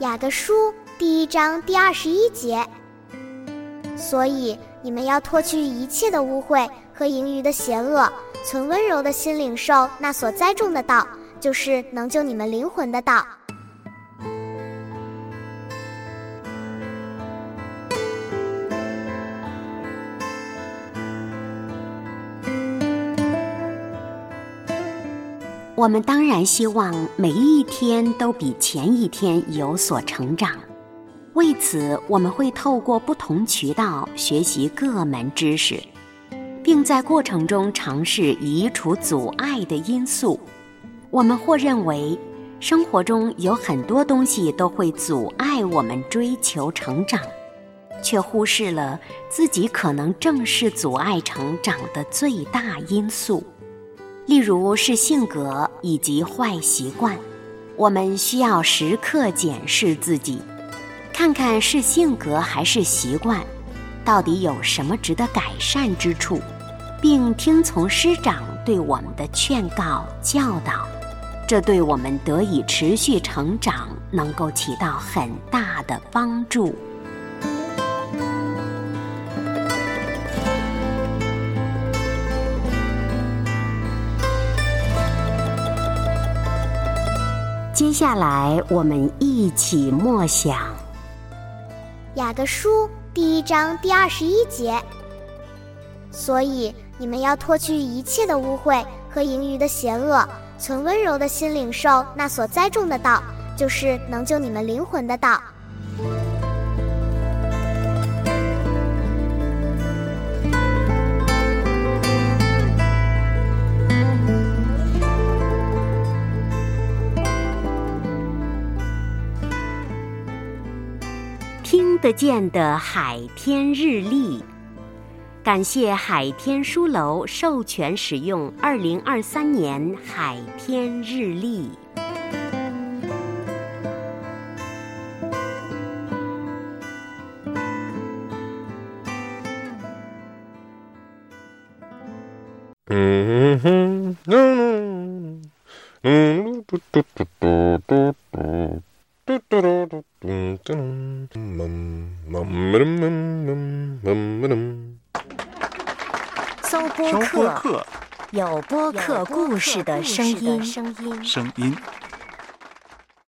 雅各书第一章第二十一节，所以你们要脱去一切的污秽和盈余的邪恶，存温柔的心领受那所栽种的道，就是能救你们灵魂的道。我们当然希望每一天都比前一天有所成长，为此我们会透过不同渠道学习各门知识，并在过程中尝试移除阻碍的因素。我们或认为生活中有很多东西都会阻碍我们追求成长，却忽视了自己可能正是阻碍成长的最大因素。例如是性格以及坏习惯，我们需要时刻检视自己，看看是性格还是习惯，到底有什么值得改善之处，并听从师长对我们的劝告教导，这对我们得以持续成长能够起到很大的帮助。接下来，我们一起默想《雅各书》第一章第二十一节。所以，你们要脱去一切的污秽和盈余的邪恶，存温柔的心领受那所栽种的道，就是能救你们灵魂的道。听得见的海天日历，感谢海天书楼授权使用二零二三年海天日历。嗯哼，嗯嗯，嘟嘟嘟嘟嘟嘟。嘟嘟嘟嘟嘟嘟嘟嘟嘟嘟搜播客，有播客故事的声音。声音。